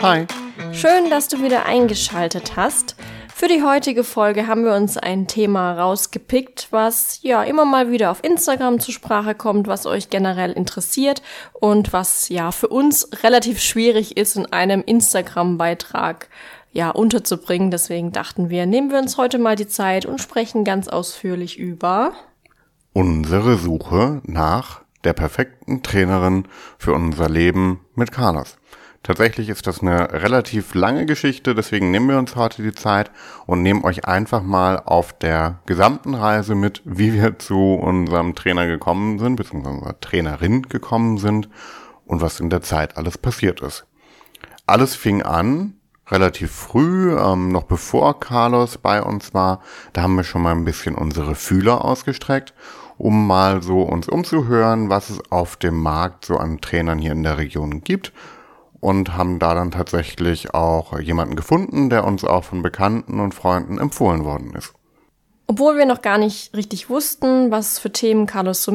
Hi. Schön, dass du wieder eingeschaltet hast. Für die heutige Folge haben wir uns ein Thema rausgepickt, was ja immer mal wieder auf Instagram zur Sprache kommt, was euch generell interessiert und was ja für uns relativ schwierig ist in einem Instagram-Beitrag ja unterzubringen. Deswegen dachten wir, nehmen wir uns heute mal die Zeit und sprechen ganz ausführlich über unsere Suche nach der perfekten Trainerin für unser Leben mit Carlos. Tatsächlich ist das eine relativ lange Geschichte, deswegen nehmen wir uns heute die Zeit und nehmen euch einfach mal auf der gesamten Reise mit, wie wir zu unserem Trainer gekommen sind, beziehungsweise unserer Trainerin gekommen sind und was in der Zeit alles passiert ist. Alles fing an relativ früh, ähm, noch bevor Carlos bei uns war. Da haben wir schon mal ein bisschen unsere Fühler ausgestreckt, um mal so uns umzuhören, was es auf dem Markt so an Trainern hier in der Region gibt und haben da dann tatsächlich auch jemanden gefunden, der uns auch von Bekannten und Freunden empfohlen worden ist. Obwohl wir noch gar nicht richtig wussten, was für Themen Carlos so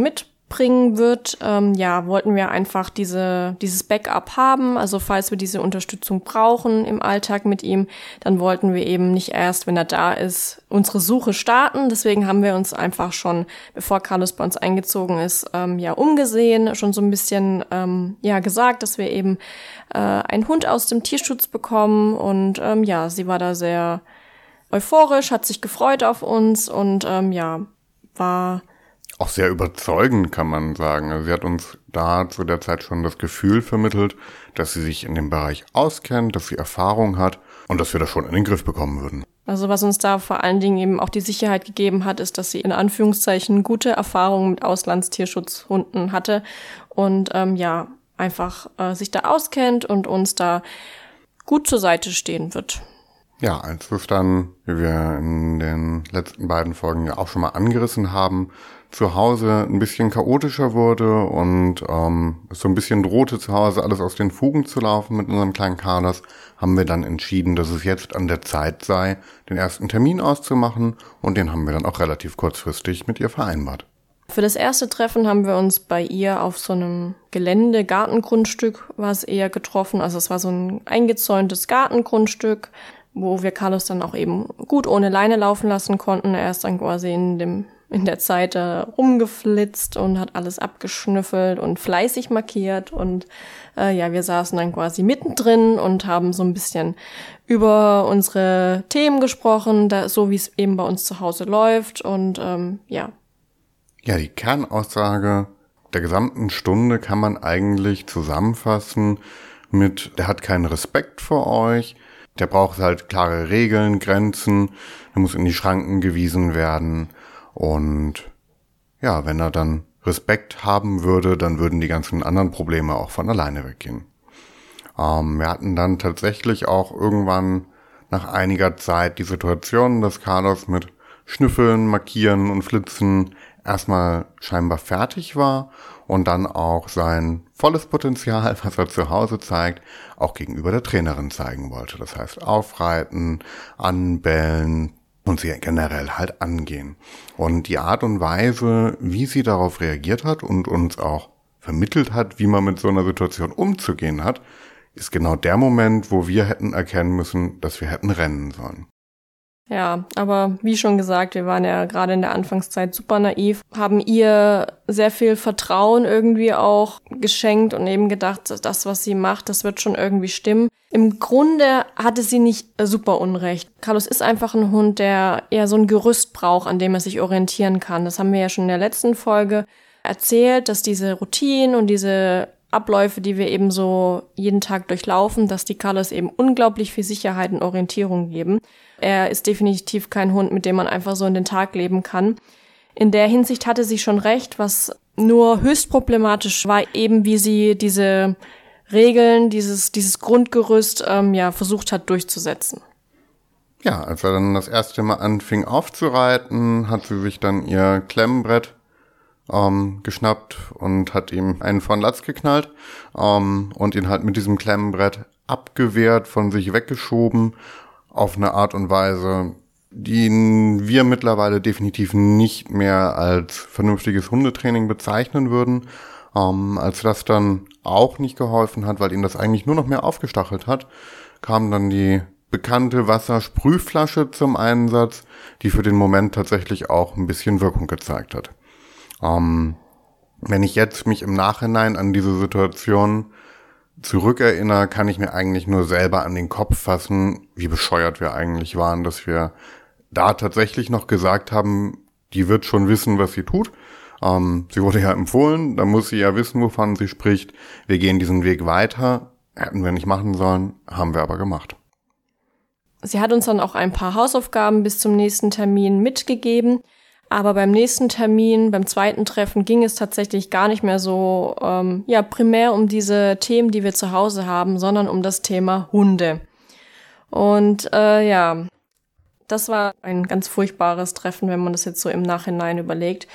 mitbringen wird, ähm, ja, wollten wir einfach diese, dieses Backup haben. Also falls wir diese Unterstützung brauchen im Alltag mit ihm, dann wollten wir eben nicht erst, wenn er da ist, unsere Suche starten. Deswegen haben wir uns einfach schon, bevor Carlos bei uns eingezogen ist, ähm, ja, umgesehen, schon so ein bisschen, ähm, ja, gesagt, dass wir eben äh, einen Hund aus dem Tierschutz bekommen und ähm, ja, sie war da sehr euphorisch, hat sich gefreut auf uns und ähm, ja, war auch sehr überzeugend, kann man sagen. Also sie hat uns da zu der Zeit schon das Gefühl vermittelt, dass sie sich in dem Bereich auskennt, dass sie Erfahrung hat und dass wir das schon in den Griff bekommen würden. Also was uns da vor allen Dingen eben auch die Sicherheit gegeben hat, ist, dass sie in Anführungszeichen gute Erfahrungen mit Auslandstierschutzhunden hatte und ähm, ja, einfach äh, sich da auskennt und uns da gut zur Seite stehen wird. Ja, als es dann, wie wir in den letzten beiden Folgen ja auch schon mal angerissen haben, zu Hause ein bisschen chaotischer wurde und ähm, es so ein bisschen drohte zu Hause alles aus den Fugen zu laufen mit unserem kleinen Carlos, haben wir dann entschieden, dass es jetzt an der Zeit sei, den ersten Termin auszumachen und den haben wir dann auch relativ kurzfristig mit ihr vereinbart. Für das erste Treffen haben wir uns bei ihr auf so einem Gelände, Gartengrundstück war es eher getroffen. Also es war so ein eingezäuntes Gartengrundstück, wo wir Carlos dann auch eben gut ohne Leine laufen lassen konnten. Er ist dann quasi in dem in der Zeit äh, rumgeflitzt und hat alles abgeschnüffelt und fleißig markiert und äh, ja, wir saßen dann quasi mittendrin und haben so ein bisschen über unsere Themen gesprochen, da, so wie es eben bei uns zu Hause läuft und ähm, ja, ja, die Kernaussage der gesamten Stunde kann man eigentlich zusammenfassen mit, der hat keinen Respekt vor euch, der braucht halt klare Regeln, Grenzen, der muss in die Schranken gewiesen werden und ja, wenn er dann Respekt haben würde, dann würden die ganzen anderen Probleme auch von alleine weggehen. Ähm, wir hatten dann tatsächlich auch irgendwann nach einiger Zeit die Situation, dass Carlos mit Schnüffeln, Markieren und Flitzen erstmal scheinbar fertig war und dann auch sein volles Potenzial, was er zu Hause zeigt, auch gegenüber der Trainerin zeigen wollte. Das heißt, aufreiten, anbellen und sie generell halt angehen. Und die Art und Weise, wie sie darauf reagiert hat und uns auch vermittelt hat, wie man mit so einer Situation umzugehen hat, ist genau der Moment, wo wir hätten erkennen müssen, dass wir hätten rennen sollen. Ja, aber wie schon gesagt, wir waren ja gerade in der Anfangszeit super naiv, haben ihr sehr viel Vertrauen irgendwie auch geschenkt und eben gedacht, das, was sie macht, das wird schon irgendwie stimmen. Im Grunde hatte sie nicht super Unrecht. Carlos ist einfach ein Hund, der eher so ein Gerüst braucht, an dem er sich orientieren kann. Das haben wir ja schon in der letzten Folge erzählt, dass diese Routinen und diese Abläufe, die wir eben so jeden Tag durchlaufen, dass die Carlos eben unglaublich viel Sicherheit und Orientierung geben. Er ist definitiv kein Hund, mit dem man einfach so in den Tag leben kann. In der Hinsicht hatte sie schon recht, was nur höchst problematisch war, eben wie sie diese Regeln, dieses, dieses Grundgerüst ähm, ja versucht hat durchzusetzen. Ja, als er dann das erste Mal anfing aufzureiten, hat sie sich dann ihr Klemmbrett ähm, geschnappt und hat ihm einen von Latz geknallt ähm, und ihn halt mit diesem Klemmbrett abgewehrt, von sich weggeschoben auf eine Art und Weise, die wir mittlerweile definitiv nicht mehr als vernünftiges Hundetraining bezeichnen würden. Ähm, als das dann auch nicht geholfen hat, weil ihn das eigentlich nur noch mehr aufgestachelt hat, kam dann die bekannte Wassersprühflasche zum Einsatz, die für den Moment tatsächlich auch ein bisschen Wirkung gezeigt hat. Ähm, wenn ich jetzt mich im Nachhinein an diese Situation zurückerinnere, kann ich mir eigentlich nur selber an den Kopf fassen, wie bescheuert wir eigentlich waren, dass wir da tatsächlich noch gesagt haben, die wird schon wissen, was sie tut. Ähm, sie wurde ja empfohlen, da muss sie ja wissen, wovon sie spricht. Wir gehen diesen Weg weiter. Hätten wir nicht machen sollen, haben wir aber gemacht. Sie hat uns dann auch ein paar Hausaufgaben bis zum nächsten Termin mitgegeben. Aber beim nächsten Termin, beim zweiten Treffen, ging es tatsächlich gar nicht mehr so, ähm, ja, primär um diese Themen, die wir zu Hause haben, sondern um das Thema Hunde. Und äh, ja, das war ein ganz furchtbares Treffen, wenn man das jetzt so im Nachhinein überlegt.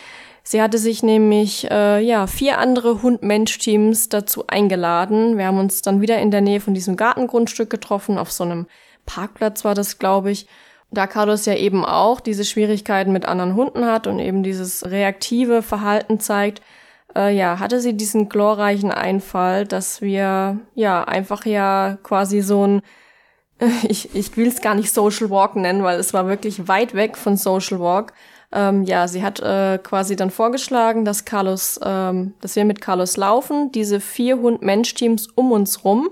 Sie hatte sich nämlich äh, ja vier andere Hund-Mensch-Teams dazu eingeladen. Wir haben uns dann wieder in der Nähe von diesem Gartengrundstück getroffen. Auf so einem Parkplatz war das, glaube ich. Da Carlos ja eben auch diese Schwierigkeiten mit anderen Hunden hat und eben dieses reaktive Verhalten zeigt, äh, ja, hatte sie diesen glorreichen Einfall, dass wir ja einfach ja quasi so ein ich, ich will es gar nicht Social Walk nennen, weil es war wirklich weit weg von Social Walk. Ähm, ja, sie hat äh, quasi dann vorgeschlagen, dass Carlos, ähm, dass wir mit Carlos laufen, diese vier Hund-Mensch-Teams um uns rum.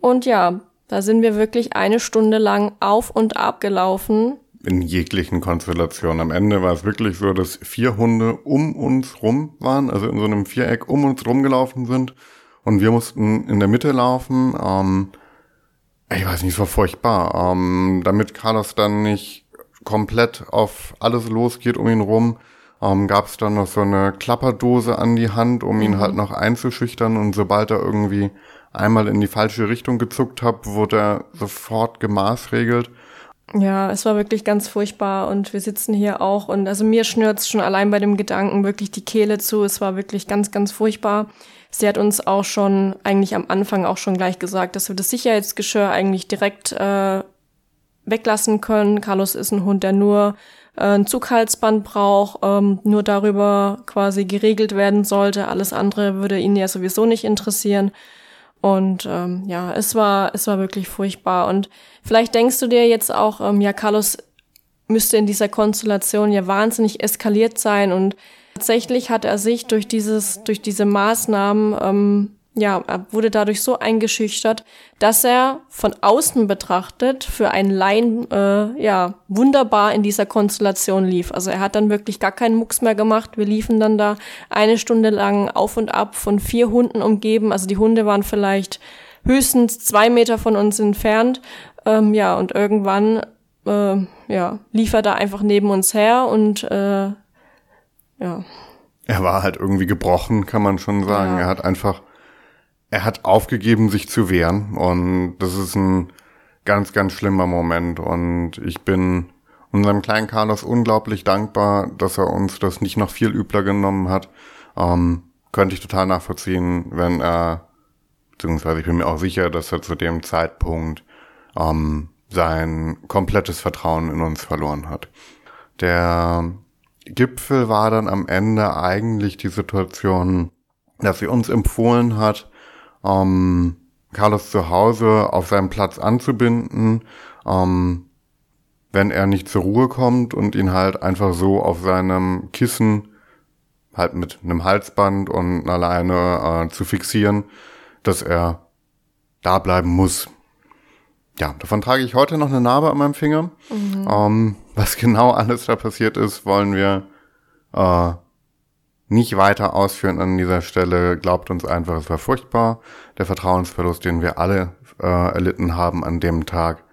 Und ja, da sind wir wirklich eine Stunde lang auf und ab gelaufen. In jeglichen Konstellationen. Am Ende war es wirklich so, dass vier Hunde um uns rum waren, also in so einem Viereck um uns rumgelaufen sind. Und wir mussten in der Mitte laufen. Ähm, ich weiß nicht, es war furchtbar. Ähm, damit Carlos dann nicht komplett auf alles losgeht um ihn rum, ähm, gab es dann noch so eine Klapperdose an die Hand, um ihn mhm. halt noch einzuschüchtern. Und sobald er irgendwie einmal in die falsche Richtung gezuckt hat, wurde er sofort gemaßregelt. Ja, es war wirklich ganz furchtbar und wir sitzen hier auch und also mir schnürt's schon allein bei dem Gedanken wirklich die Kehle zu. Es war wirklich ganz, ganz furchtbar. Sie hat uns auch schon eigentlich am Anfang auch schon gleich gesagt, dass wir das Sicherheitsgeschirr eigentlich direkt äh, weglassen können. Carlos ist ein Hund, der nur äh, ein Zughalsband braucht, ähm, nur darüber quasi geregelt werden sollte. Alles andere würde ihn ja sowieso nicht interessieren. Und ähm, ja, es war, es war wirklich furchtbar. Und vielleicht denkst du dir jetzt auch, ähm, ja, Carlos müsste in dieser Konstellation ja wahnsinnig eskaliert sein und Tatsächlich hat er sich durch dieses, durch diese Maßnahmen, ähm, ja, er wurde dadurch so eingeschüchtert, dass er von außen betrachtet für einen Laien, äh, ja, wunderbar in dieser Konstellation lief. Also er hat dann wirklich gar keinen Mucks mehr gemacht. Wir liefen dann da eine Stunde lang auf und ab von vier Hunden umgeben. Also die Hunde waren vielleicht höchstens zwei Meter von uns entfernt. Ähm, ja, und irgendwann, äh, ja, lief er da einfach neben uns her und äh, ja. Er war halt irgendwie gebrochen, kann man schon sagen. Ja. Er hat einfach, er hat aufgegeben, sich zu wehren. Und das ist ein ganz, ganz schlimmer Moment. Und ich bin unserem kleinen Carlos unglaublich dankbar, dass er uns das nicht noch viel übler genommen hat. Ähm, könnte ich total nachvollziehen, wenn er, beziehungsweise ich bin mir auch sicher, dass er zu dem Zeitpunkt ähm, sein komplettes Vertrauen in uns verloren hat. Der Gipfel war dann am Ende eigentlich die Situation, dass sie uns empfohlen hat, ähm, Carlos zu Hause auf seinem Platz anzubinden, ähm, wenn er nicht zur Ruhe kommt und ihn halt einfach so auf seinem Kissen halt mit einem Halsband und alleine äh, zu fixieren, dass er da bleiben muss. Ja, davon trage ich heute noch eine Narbe an meinem Finger. Mhm. Ähm, was genau alles da passiert ist, wollen wir äh, nicht weiter ausführen an dieser Stelle. Glaubt uns einfach, es war furchtbar. Der Vertrauensverlust, den wir alle äh, erlitten haben an dem Tag,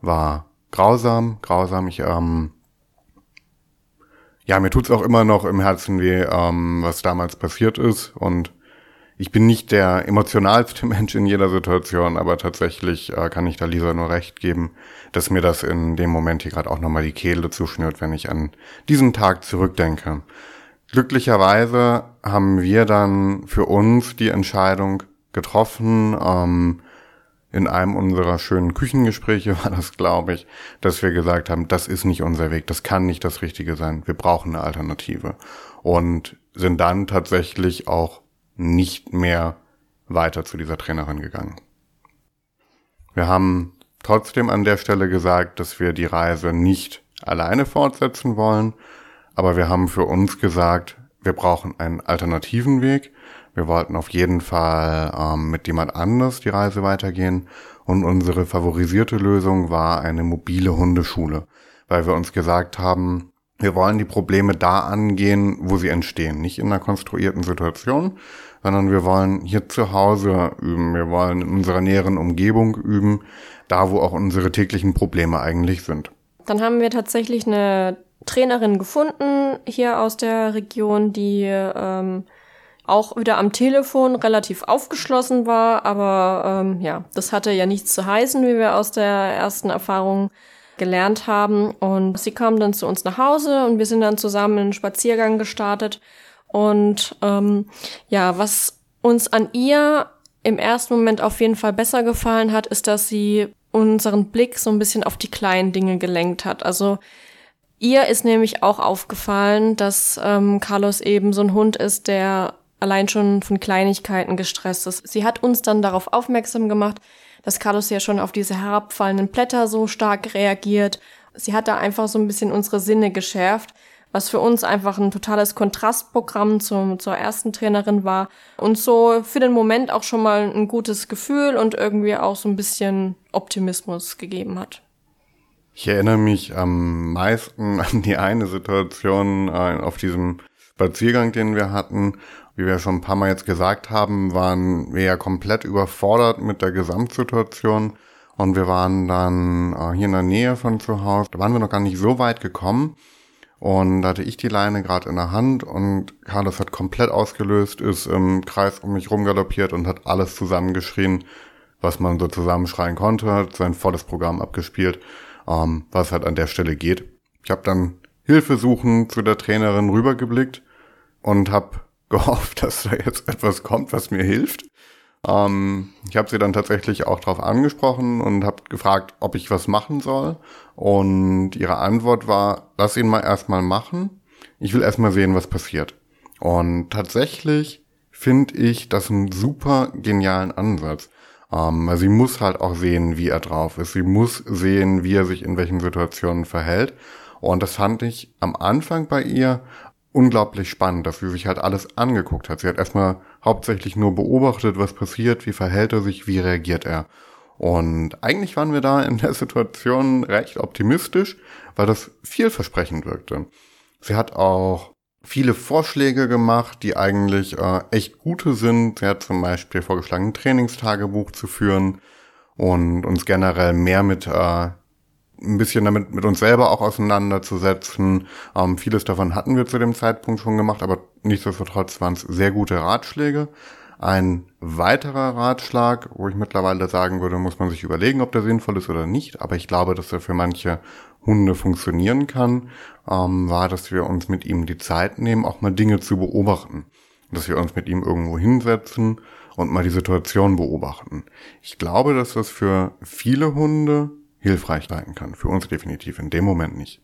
war grausam, grausam. Ich, ähm, ja, mir tut's auch immer noch im Herzen weh, ähm, was damals passiert ist. Und ich bin nicht der emotionalste Mensch in jeder Situation, aber tatsächlich äh, kann ich da Lisa nur recht geben, dass mir das in dem Moment hier gerade auch nochmal die Kehle zuschnürt, wenn ich an diesen Tag zurückdenke. Glücklicherweise haben wir dann für uns die Entscheidung getroffen, ähm, in einem unserer schönen Küchengespräche war das, glaube ich, dass wir gesagt haben, das ist nicht unser Weg, das kann nicht das Richtige sein, wir brauchen eine Alternative. Und sind dann tatsächlich auch nicht mehr weiter zu dieser Trainerin gegangen. Wir haben trotzdem an der Stelle gesagt, dass wir die Reise nicht alleine fortsetzen wollen, aber wir haben für uns gesagt, wir brauchen einen alternativen Weg. Wir wollten auf jeden Fall ähm, mit jemand anders die Reise weitergehen und unsere favorisierte Lösung war eine mobile Hundeschule, weil wir uns gesagt haben, wir wollen die Probleme da angehen, wo sie entstehen, nicht in einer konstruierten Situation, sondern wir wollen hier zu Hause üben, wir wollen in unserer näheren Umgebung üben, da wo auch unsere täglichen Probleme eigentlich sind. Dann haben wir tatsächlich eine Trainerin gefunden hier aus der Region, die ähm, auch wieder am Telefon relativ aufgeschlossen war, aber ähm, ja, das hatte ja nichts zu heißen, wie wir aus der ersten Erfahrung gelernt haben. Und sie kam dann zu uns nach Hause und wir sind dann zusammen einen Spaziergang gestartet. Und ähm, ja, was uns an ihr im ersten Moment auf jeden Fall besser gefallen hat, ist, dass sie unseren Blick so ein bisschen auf die kleinen Dinge gelenkt hat. Also ihr ist nämlich auch aufgefallen, dass ähm, Carlos eben so ein Hund ist, der allein schon von Kleinigkeiten gestresst ist. Sie hat uns dann darauf aufmerksam gemacht, dass Carlos ja schon auf diese herabfallenden Blätter so stark reagiert. Sie hat da einfach so ein bisschen unsere Sinne geschärft, was für uns einfach ein totales Kontrastprogramm zum, zur ersten Trainerin war und so für den Moment auch schon mal ein gutes Gefühl und irgendwie auch so ein bisschen Optimismus gegeben hat. Ich erinnere mich am meisten an die eine Situation äh, auf diesem Spaziergang, den wir hatten, wie wir schon ein paar Mal jetzt gesagt haben, waren wir ja komplett überfordert mit der Gesamtsituation. Und wir waren dann äh, hier in der Nähe von zu Hause. Da waren wir noch gar nicht so weit gekommen. Und da hatte ich die Leine gerade in der Hand und Carlos hat komplett ausgelöst, ist im Kreis um mich rumgaloppiert und hat alles zusammengeschrien, was man so zusammenschreien konnte, hat sein volles Programm abgespielt, ähm, was halt an der Stelle geht. Ich habe dann Hilfe suchen zu der Trainerin rübergeblickt und habe gehofft, dass da jetzt etwas kommt, was mir hilft. Ähm, ich habe sie dann tatsächlich auch darauf angesprochen und habe gefragt, ob ich was machen soll. Und ihre Antwort war, lass ihn mal erstmal machen. Ich will erstmal sehen, was passiert. Und tatsächlich finde ich das einen super genialen Ansatz. Ähm, sie muss halt auch sehen, wie er drauf ist. Sie muss sehen, wie er sich in welchen Situationen verhält. Und das fand ich am Anfang bei ihr unglaublich spannend, dass sie sich halt alles angeguckt hat. Sie hat erstmal hauptsächlich nur beobachtet, was passiert, wie verhält er sich, wie reagiert er. Und eigentlich waren wir da in der Situation recht optimistisch, weil das vielversprechend wirkte. Sie hat auch viele Vorschläge gemacht, die eigentlich äh, echt gute sind. Sie hat zum Beispiel vorgeschlagen, ein Trainingstagebuch zu führen und uns generell mehr mit äh, ein bisschen damit mit uns selber auch auseinanderzusetzen. Ähm, vieles davon hatten wir zu dem Zeitpunkt schon gemacht, aber nichtsdestotrotz waren es sehr gute Ratschläge. Ein weiterer Ratschlag, wo ich mittlerweile sagen würde, muss man sich überlegen, ob der sinnvoll ist oder nicht, aber ich glaube, dass er für manche Hunde funktionieren kann, ähm, war, dass wir uns mit ihm die Zeit nehmen, auch mal Dinge zu beobachten. Dass wir uns mit ihm irgendwo hinsetzen und mal die Situation beobachten. Ich glaube, dass das für viele Hunde hilfreich sein kann. Für uns definitiv in dem Moment nicht.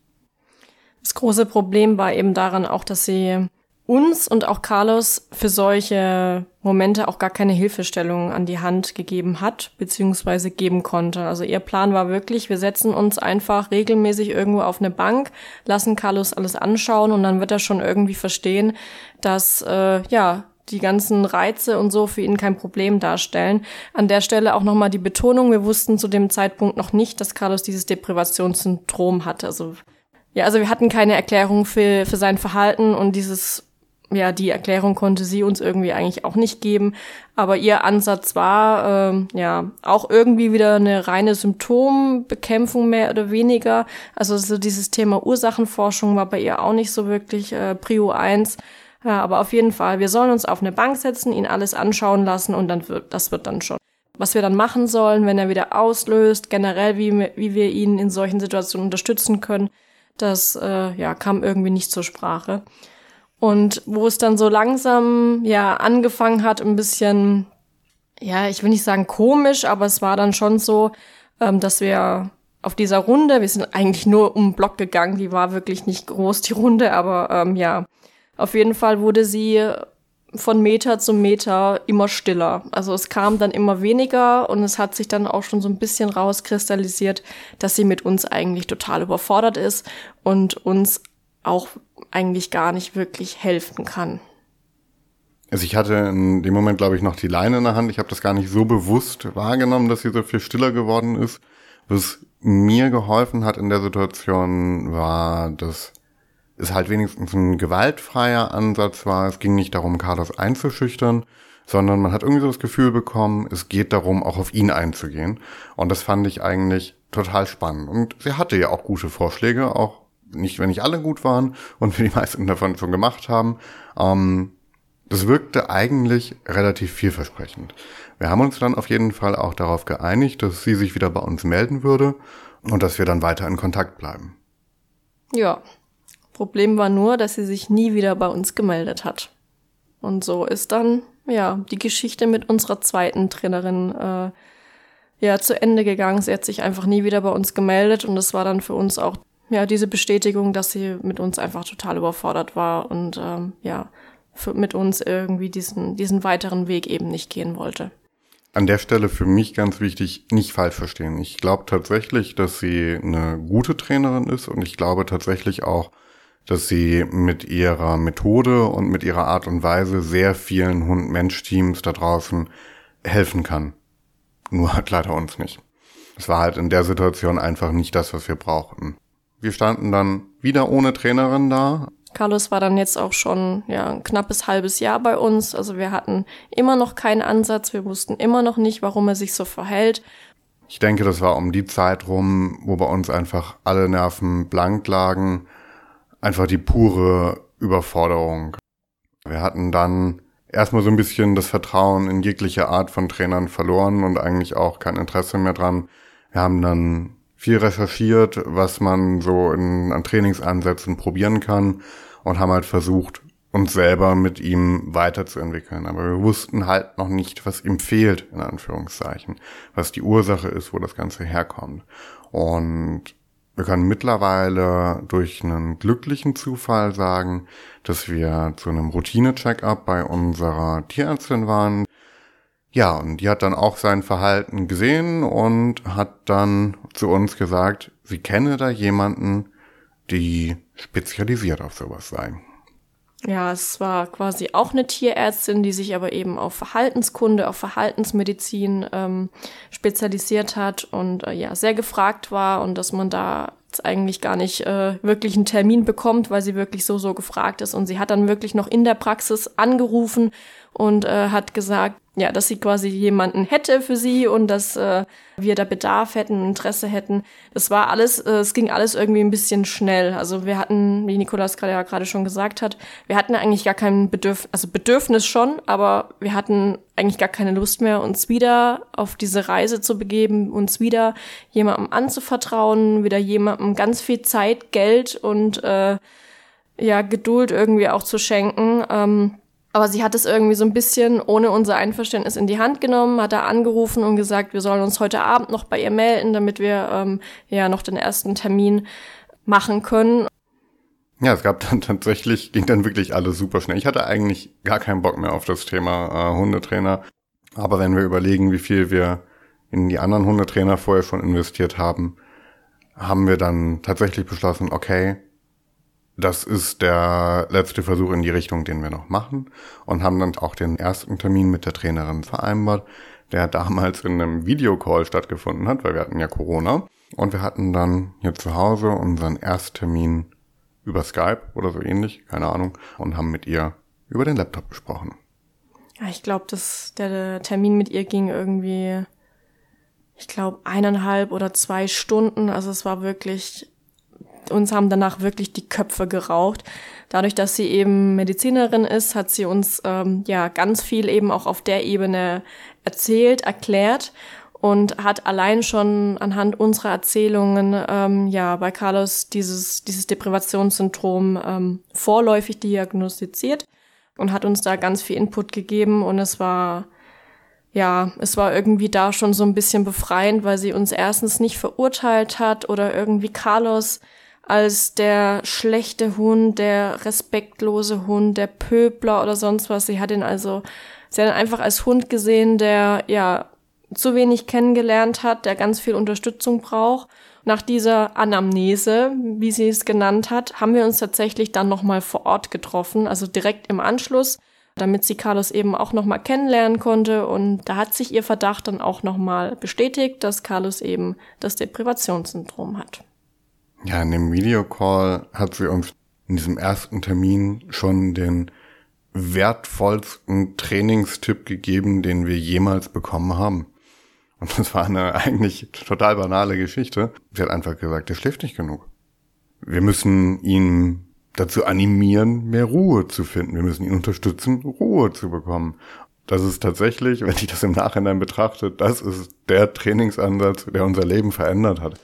Das große Problem war eben daran auch, dass sie uns und auch Carlos für solche Momente auch gar keine Hilfestellung an die Hand gegeben hat, beziehungsweise geben konnte. Also ihr Plan war wirklich, wir setzen uns einfach regelmäßig irgendwo auf eine Bank, lassen Carlos alles anschauen und dann wird er schon irgendwie verstehen, dass äh, ja die ganzen Reize und so für ihn kein Problem darstellen. An der Stelle auch nochmal die Betonung, wir wussten zu dem Zeitpunkt noch nicht, dass Carlos dieses Deprivationssyndrom hat. Also, ja, also wir hatten keine Erklärung für, für sein Verhalten und dieses, ja, die Erklärung konnte sie uns irgendwie eigentlich auch nicht geben. Aber ihr Ansatz war, ähm, ja, auch irgendwie wieder eine reine Symptombekämpfung mehr oder weniger. Also so dieses Thema Ursachenforschung war bei ihr auch nicht so wirklich äh, Prio 1. Ja, aber auf jeden Fall, wir sollen uns auf eine Bank setzen, ihn alles anschauen lassen und dann wird, das wird dann schon. Was wir dann machen sollen, wenn er wieder auslöst, generell, wie, wie wir ihn in solchen Situationen unterstützen können, das äh, ja, kam irgendwie nicht zur Sprache. Und wo es dann so langsam ja angefangen hat, ein bisschen, ja, ich will nicht sagen komisch, aber es war dann schon so, ähm, dass wir auf dieser Runde, wir sind eigentlich nur um den Block gegangen, die war wirklich nicht groß, die Runde, aber ähm, ja, auf jeden Fall wurde sie von Meter zu Meter immer stiller. Also es kam dann immer weniger und es hat sich dann auch schon so ein bisschen rauskristallisiert, dass sie mit uns eigentlich total überfordert ist und uns auch eigentlich gar nicht wirklich helfen kann. Also ich hatte in dem Moment, glaube ich, noch die Leine in der Hand. Ich habe das gar nicht so bewusst wahrgenommen, dass sie so viel stiller geworden ist. Was mir geholfen hat in der Situation war, dass es halt wenigstens ein gewaltfreier Ansatz war. Es ging nicht darum, Carlos einzuschüchtern, sondern man hat irgendwie so das Gefühl bekommen, es geht darum, auch auf ihn einzugehen. Und das fand ich eigentlich total spannend. Und sie hatte ja auch gute Vorschläge, auch nicht, wenn nicht alle gut waren und wir die meisten davon schon gemacht haben. Ähm, das wirkte eigentlich relativ vielversprechend. Wir haben uns dann auf jeden Fall auch darauf geeinigt, dass sie sich wieder bei uns melden würde und dass wir dann weiter in Kontakt bleiben. Ja, Problem war nur, dass sie sich nie wieder bei uns gemeldet hat. Und so ist dann, ja, die Geschichte mit unserer zweiten Trainerin äh, ja zu Ende gegangen. Sie hat sich einfach nie wieder bei uns gemeldet und das war dann für uns auch ja diese Bestätigung, dass sie mit uns einfach total überfordert war und ähm, ja für, mit uns irgendwie diesen diesen weiteren Weg eben nicht gehen wollte. An der Stelle für mich ganz wichtig, nicht falsch verstehen. Ich glaube tatsächlich, dass sie eine gute Trainerin ist und ich glaube tatsächlich auch, dass sie mit ihrer Methode und mit ihrer Art und Weise sehr vielen Hund-Mensch-Teams da draußen helfen kann. Nur halt leider uns nicht. Es war halt in der Situation einfach nicht das, was wir brauchten. Wir standen dann wieder ohne Trainerin da. Carlos war dann jetzt auch schon ja, ein knappes halbes Jahr bei uns. Also wir hatten immer noch keinen Ansatz. Wir wussten immer noch nicht, warum er sich so verhält. Ich denke, das war um die Zeit rum, wo bei uns einfach alle Nerven blank lagen einfach die pure Überforderung. Wir hatten dann erstmal so ein bisschen das Vertrauen in jegliche Art von Trainern verloren und eigentlich auch kein Interesse mehr dran. Wir haben dann viel recherchiert, was man so in, an Trainingsansätzen probieren kann und haben halt versucht, uns selber mit ihm weiterzuentwickeln. Aber wir wussten halt noch nicht, was ihm fehlt, in Anführungszeichen, was die Ursache ist, wo das Ganze herkommt. Und wir können mittlerweile durch einen glücklichen Zufall sagen, dass wir zu einem Routine-Check-up bei unserer Tierärztin waren. Ja, und die hat dann auch sein Verhalten gesehen und hat dann zu uns gesagt, sie kenne da jemanden, die spezialisiert auf sowas sei. Ja, es war quasi auch eine Tierärztin, die sich aber eben auf Verhaltenskunde, auf Verhaltensmedizin ähm, spezialisiert hat und äh, ja sehr gefragt war und dass man da eigentlich gar nicht äh, wirklich einen Termin bekommt, weil sie wirklich so so gefragt ist und sie hat dann wirklich noch in der Praxis angerufen und äh, hat gesagt, ja, dass sie quasi jemanden hätte für sie und dass äh, wir da Bedarf hätten, Interesse hätten. Das war alles, äh, es ging alles irgendwie ein bisschen schnell. Also wir hatten, wie Nikolas gerade ja gerade schon gesagt hat, wir hatten eigentlich gar kein Bedürfnis, also Bedürfnis schon, aber wir hatten eigentlich gar keine Lust mehr, uns wieder auf diese Reise zu begeben, uns wieder jemandem anzuvertrauen, wieder jemandem ganz viel Zeit, Geld und äh, ja Geduld irgendwie auch zu schenken. Ähm, aber sie hat es irgendwie so ein bisschen ohne unser Einverständnis in die Hand genommen, hat da angerufen und gesagt, wir sollen uns heute Abend noch bei ihr melden, damit wir ähm, ja noch den ersten Termin machen können. Ja, es gab dann tatsächlich, ging dann wirklich alles super schnell. Ich hatte eigentlich gar keinen Bock mehr auf das Thema äh, Hundetrainer. Aber wenn wir überlegen, wie viel wir in die anderen Hundetrainer vorher schon investiert haben, haben wir dann tatsächlich beschlossen, okay, das ist der letzte Versuch in die Richtung, den wir noch machen und haben dann auch den ersten Termin mit der Trainerin vereinbart, der damals in einem Videocall stattgefunden hat, weil wir hatten ja Corona und wir hatten dann hier zu Hause unseren Ersttermin über Skype oder so ähnlich, keine Ahnung, und haben mit ihr über den Laptop gesprochen. Ich glaube, dass der Termin mit ihr ging irgendwie, ich glaube, eineinhalb oder zwei Stunden. Also es war wirklich uns haben danach wirklich die Köpfe geraucht. Dadurch, dass sie eben Medizinerin ist, hat sie uns ähm, ja ganz viel eben auch auf der Ebene erzählt, erklärt und hat allein schon anhand unserer Erzählungen ähm, ja bei Carlos dieses dieses Deprivationssyndrom ähm, vorläufig diagnostiziert und hat uns da ganz viel Input gegeben und es war ja, es war irgendwie da schon so ein bisschen befreiend, weil sie uns erstens nicht verurteilt hat oder irgendwie Carlos als der schlechte Hund, der respektlose Hund, der Pöbler oder sonst was. Sie hat ihn also, sie hat ihn einfach als Hund gesehen, der ja zu wenig kennengelernt hat, der ganz viel Unterstützung braucht. Nach dieser Anamnese, wie sie es genannt hat, haben wir uns tatsächlich dann nochmal vor Ort getroffen, also direkt im Anschluss, damit sie Carlos eben auch nochmal kennenlernen konnte. Und da hat sich ihr Verdacht dann auch nochmal bestätigt, dass Carlos eben das Deprivationssyndrom hat. Ja, in dem Videocall hat sie uns in diesem ersten Termin schon den wertvollsten Trainingstipp gegeben, den wir jemals bekommen haben. Und das war eine eigentlich total banale Geschichte. Sie hat einfach gesagt, er schläft nicht genug. Wir müssen ihn dazu animieren, mehr Ruhe zu finden. Wir müssen ihn unterstützen, Ruhe zu bekommen. Das ist tatsächlich, wenn ich das im Nachhinein betrachte, das ist der Trainingsansatz, der unser Leben verändert hat.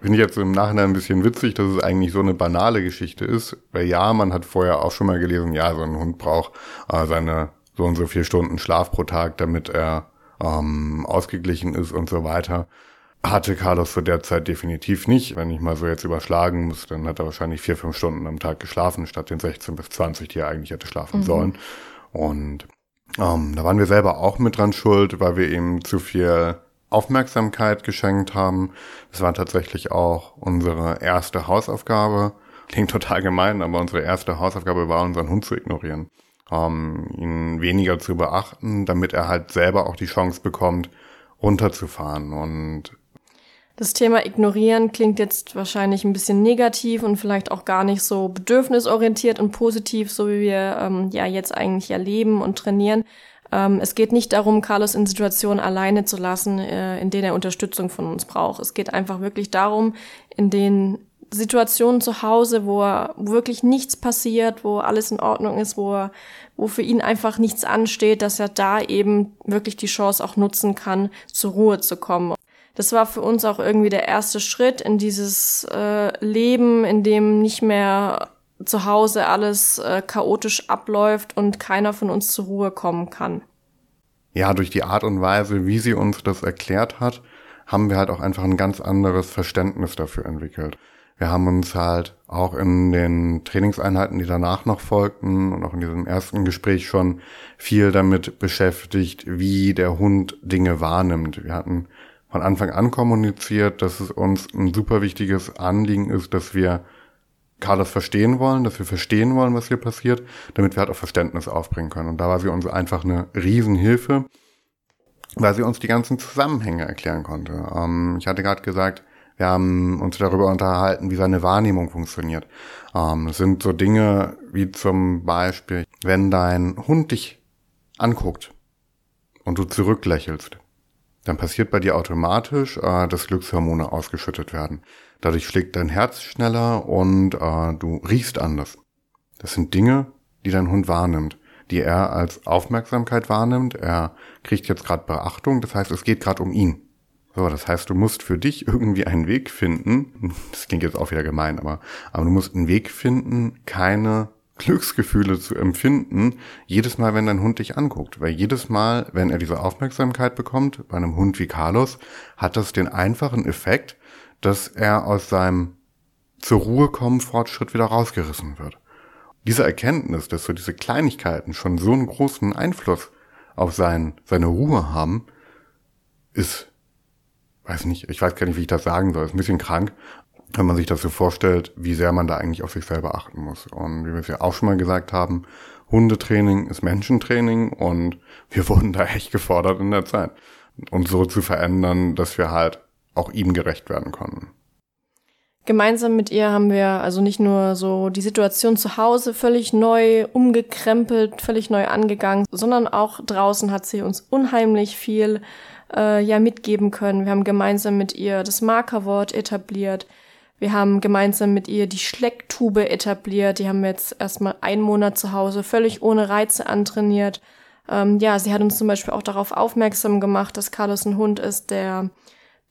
Finde ich jetzt im Nachhinein ein bisschen witzig, dass es eigentlich so eine banale Geschichte ist. Weil ja, man hat vorher auch schon mal gelesen, ja, so ein Hund braucht äh, seine so und so vier Stunden Schlaf pro Tag, damit er ähm, ausgeglichen ist und so weiter. Hatte Carlos zu der Zeit definitiv nicht. Wenn ich mal so jetzt überschlagen muss, dann hat er wahrscheinlich vier, fünf Stunden am Tag geschlafen, statt den 16 bis 20, die er eigentlich hätte schlafen mhm. sollen. Und ähm, da waren wir selber auch mit dran schuld, weil wir ihm zu viel Aufmerksamkeit geschenkt haben. Das war tatsächlich auch unsere erste Hausaufgabe. Klingt total gemein, aber unsere erste Hausaufgabe war, unseren Hund zu ignorieren. Ähm, ihn weniger zu beachten, damit er halt selber auch die Chance bekommt, runterzufahren. Und das Thema Ignorieren klingt jetzt wahrscheinlich ein bisschen negativ und vielleicht auch gar nicht so bedürfnisorientiert und positiv, so wie wir ähm, ja jetzt eigentlich erleben und trainieren. Ähm, es geht nicht darum, Carlos in Situationen alleine zu lassen, äh, in denen er Unterstützung von uns braucht. Es geht einfach wirklich darum, in den Situationen zu Hause, wo, er, wirklich nichts passiert, wo alles in Ordnung ist, wo, er, wo für ihn einfach nichts ansteht, dass er da eben wirklich die Chance auch nutzen kann, zur Ruhe zu kommen. Das war für uns auch irgendwie der erste Schritt in dieses äh, Leben, in dem nicht mehr zu Hause alles äh, chaotisch abläuft und keiner von uns zur Ruhe kommen kann. Ja, durch die Art und Weise, wie sie uns das erklärt hat, haben wir halt auch einfach ein ganz anderes Verständnis dafür entwickelt. Wir haben uns halt auch in den Trainingseinheiten, die danach noch folgten und auch in diesem ersten Gespräch schon viel damit beschäftigt, wie der Hund Dinge wahrnimmt. Wir hatten von Anfang an kommuniziert, dass es uns ein super wichtiges Anliegen ist, dass wir Carlos verstehen wollen, dass wir verstehen wollen, was hier passiert, damit wir halt auch Verständnis aufbringen können. Und da war sie uns einfach eine Riesenhilfe, weil sie uns die ganzen Zusammenhänge erklären konnte. Ähm, ich hatte gerade gesagt, wir haben uns darüber unterhalten, wie seine Wahrnehmung funktioniert. Ähm, es sind so Dinge wie zum Beispiel, wenn dein Hund dich anguckt und du zurücklächelst, dann passiert bei dir automatisch, äh, dass Glückshormone ausgeschüttet werden. Dadurch schlägt dein Herz schneller und äh, du riechst anders. Das sind Dinge, die dein Hund wahrnimmt, die er als Aufmerksamkeit wahrnimmt. Er kriegt jetzt gerade Beachtung, das heißt, es geht gerade um ihn. So, das heißt, du musst für dich irgendwie einen Weg finden. Das klingt jetzt auch wieder gemein, aber, aber du musst einen Weg finden, keine Glücksgefühle zu empfinden, jedes Mal, wenn dein Hund dich anguckt. Weil jedes Mal, wenn er diese Aufmerksamkeit bekommt, bei einem Hund wie Carlos, hat das den einfachen Effekt, dass er aus seinem zur Ruhe kommen Fortschritt wieder rausgerissen wird. Diese Erkenntnis, dass so diese Kleinigkeiten schon so einen großen Einfluss auf sein, seine Ruhe haben, ist, weiß nicht, ich weiß gar nicht, wie ich das sagen soll, ist ein bisschen krank, wenn man sich das so vorstellt, wie sehr man da eigentlich auf sich selber achten muss. Und wie wir es ja auch schon mal gesagt haben, Hundetraining ist Menschentraining und wir wurden da echt gefordert in der Zeit, uns so zu verändern, dass wir halt auch ihm gerecht werden konnten. Gemeinsam mit ihr haben wir also nicht nur so die Situation zu Hause völlig neu umgekrempelt, völlig neu angegangen, sondern auch draußen hat sie uns unheimlich viel äh, ja mitgeben können. Wir haben gemeinsam mit ihr das Markerwort etabliert. Wir haben gemeinsam mit ihr die Schlecktube etabliert. Die haben wir jetzt erstmal einen Monat zu Hause völlig ohne Reize antrainiert. Ähm, ja, sie hat uns zum Beispiel auch darauf aufmerksam gemacht, dass Carlos ein Hund ist, der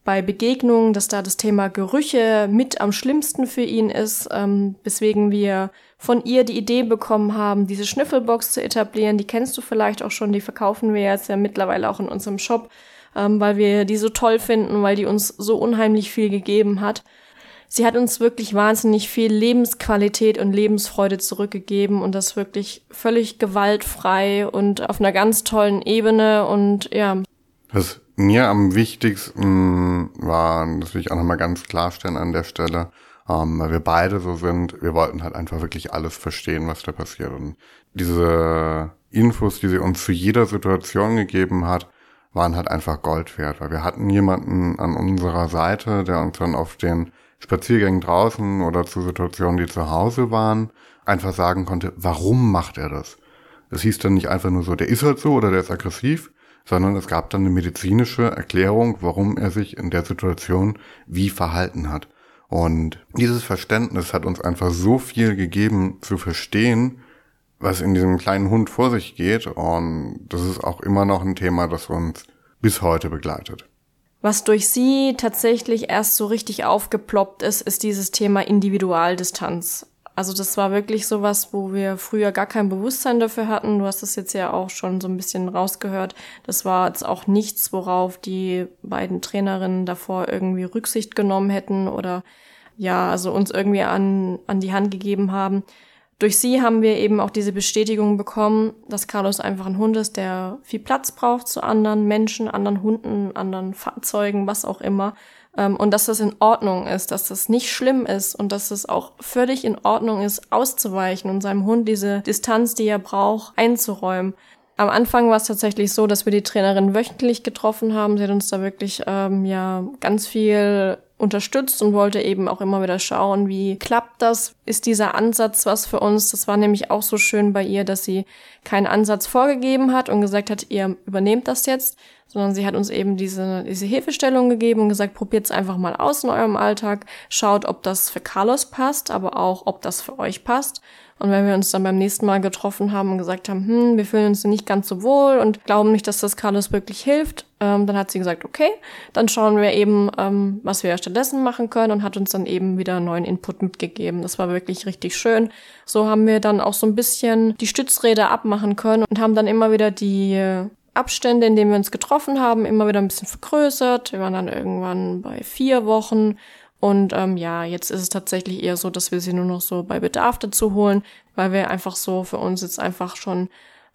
bei Begegnungen, dass da das Thema Gerüche mit am schlimmsten für ihn ist, ähm, weswegen wir von ihr die Idee bekommen haben, diese Schnüffelbox zu etablieren. Die kennst du vielleicht auch schon, die verkaufen wir jetzt ja mittlerweile auch in unserem Shop, ähm, weil wir die so toll finden, weil die uns so unheimlich viel gegeben hat. Sie hat uns wirklich wahnsinnig viel Lebensqualität und Lebensfreude zurückgegeben und das wirklich völlig gewaltfrei und auf einer ganz tollen Ebene und ja. Was mir am wichtigsten war, das will ich auch nochmal ganz klarstellen an der Stelle, ähm, weil wir beide so sind, wir wollten halt einfach wirklich alles verstehen, was da passiert. Und diese Infos, die sie uns zu jeder Situation gegeben hat, waren halt einfach Gold wert, weil wir hatten jemanden an unserer Seite, der uns dann auf den Spaziergängen draußen oder zu Situationen, die zu Hause waren, einfach sagen konnte, warum macht er das? Es hieß dann nicht einfach nur so, der ist halt so oder der ist aggressiv, sondern es gab dann eine medizinische Erklärung, warum er sich in der Situation wie verhalten hat. Und dieses Verständnis hat uns einfach so viel gegeben zu verstehen, was in diesem kleinen Hund vor sich geht. Und das ist auch immer noch ein Thema, das uns bis heute begleitet. Was durch sie tatsächlich erst so richtig aufgeploppt ist, ist dieses Thema Individualdistanz. Also das war wirklich sowas, wo wir früher gar kein Bewusstsein dafür hatten. Du hast es jetzt ja auch schon so ein bisschen rausgehört. Das war jetzt auch nichts, worauf die beiden Trainerinnen davor irgendwie Rücksicht genommen hätten oder ja, also uns irgendwie an, an die Hand gegeben haben. Durch sie haben wir eben auch diese Bestätigung bekommen, dass Carlos einfach ein Hund ist, der viel Platz braucht zu anderen Menschen, anderen Hunden, anderen Fahrzeugen, was auch immer. Ähm, und dass das in Ordnung ist, dass das nicht schlimm ist und dass es auch völlig in Ordnung ist, auszuweichen und seinem Hund diese Distanz, die er braucht, einzuräumen. Am Anfang war es tatsächlich so, dass wir die Trainerin wöchentlich getroffen haben. Sie hat uns da wirklich ähm, ja ganz viel unterstützt und wollte eben auch immer wieder schauen, wie klappt das? Ist dieser Ansatz was für uns? Das war nämlich auch so schön bei ihr, dass sie keinen Ansatz vorgegeben hat und gesagt hat, ihr übernehmt das jetzt, sondern sie hat uns eben diese, diese Hilfestellung gegeben und gesagt, probiert es einfach mal aus in eurem Alltag, schaut, ob das für Carlos passt, aber auch, ob das für euch passt. Und wenn wir uns dann beim nächsten Mal getroffen haben und gesagt haben, hm, wir fühlen uns nicht ganz so wohl und glauben nicht, dass das Carlos wirklich hilft, ähm, dann hat sie gesagt, okay, dann schauen wir eben, ähm, was wir stattdessen machen können und hat uns dann eben wieder neuen Input mitgegeben. Das war wirklich richtig schön. So haben wir dann auch so ein bisschen die Stützräder abmachen können und haben dann immer wieder die Abstände, in denen wir uns getroffen haben, immer wieder ein bisschen vergrößert. Wir waren dann irgendwann bei vier Wochen und ähm, ja, jetzt ist es tatsächlich eher so, dass wir sie nur noch so bei Bedarf dazu holen, weil wir einfach so für uns jetzt einfach schon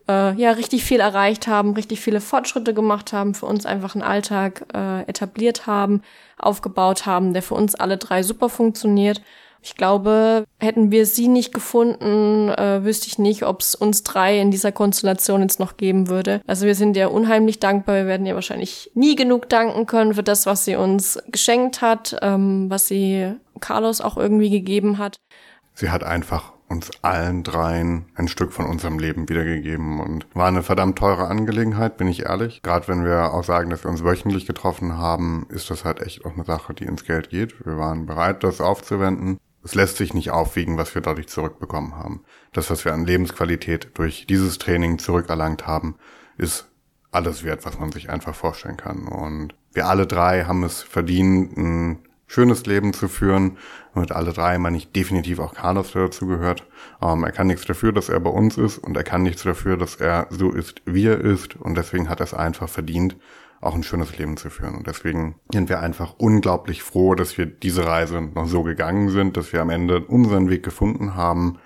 äh, ja richtig viel erreicht haben, richtig viele Fortschritte gemacht haben, für uns einfach einen Alltag äh, etabliert haben, aufgebaut haben, der für uns alle drei super funktioniert. Ich glaube, hätten wir sie nicht gefunden, äh, wüsste ich nicht, ob es uns drei in dieser Konstellation jetzt noch geben würde. Also wir sind ihr unheimlich dankbar. Wir werden ihr wahrscheinlich nie genug danken können für das, was sie uns geschenkt hat, ähm, was sie Carlos auch irgendwie gegeben hat. Sie hat einfach uns allen dreien ein Stück von unserem Leben wiedergegeben und war eine verdammt teure Angelegenheit, bin ich ehrlich. Gerade wenn wir auch sagen, dass wir uns wöchentlich getroffen haben, ist das halt echt auch eine Sache, die ins Geld geht. Wir waren bereit, das aufzuwenden es lässt sich nicht aufwiegen, was wir dadurch zurückbekommen haben. Das, was wir an Lebensqualität durch dieses Training zurückerlangt haben, ist alles wert, was man sich einfach vorstellen kann. Und wir alle drei haben es verdient, ein schönes Leben zu führen. Und alle drei meine ich definitiv auch Carlos, der dazu gehört. Ähm, er kann nichts dafür, dass er bei uns ist und er kann nichts dafür, dass er so ist, wie er ist. Und deswegen hat er es einfach verdient, auch ein schönes Leben zu führen. Und deswegen sind wir einfach unglaublich froh, dass wir diese Reise noch so gegangen sind, dass wir am Ende unseren Weg gefunden haben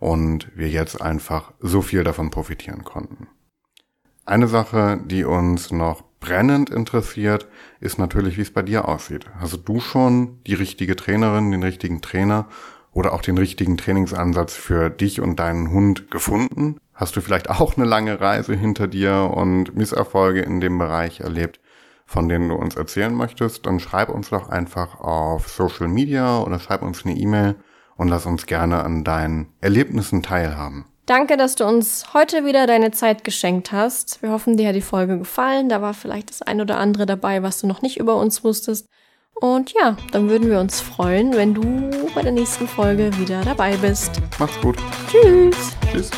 und wir jetzt einfach so viel davon profitieren konnten. Eine Sache, die uns noch brennend interessiert, ist natürlich, wie es bei dir aussieht. Hast du schon die richtige Trainerin, den richtigen Trainer oder auch den richtigen Trainingsansatz für dich und deinen Hund gefunden? Hast du vielleicht auch eine lange Reise hinter dir und Misserfolge in dem Bereich erlebt, von denen du uns erzählen möchtest? Dann schreib uns doch einfach auf Social Media oder schreib uns eine E-Mail und lass uns gerne an deinen Erlebnissen teilhaben. Danke, dass du uns heute wieder deine Zeit geschenkt hast. Wir hoffen, dir hat die Folge gefallen. Da war vielleicht das ein oder andere dabei, was du noch nicht über uns wusstest. Und ja, dann würden wir uns freuen, wenn du bei der nächsten Folge wieder dabei bist. Mach's gut. Tschüss. Tschüss.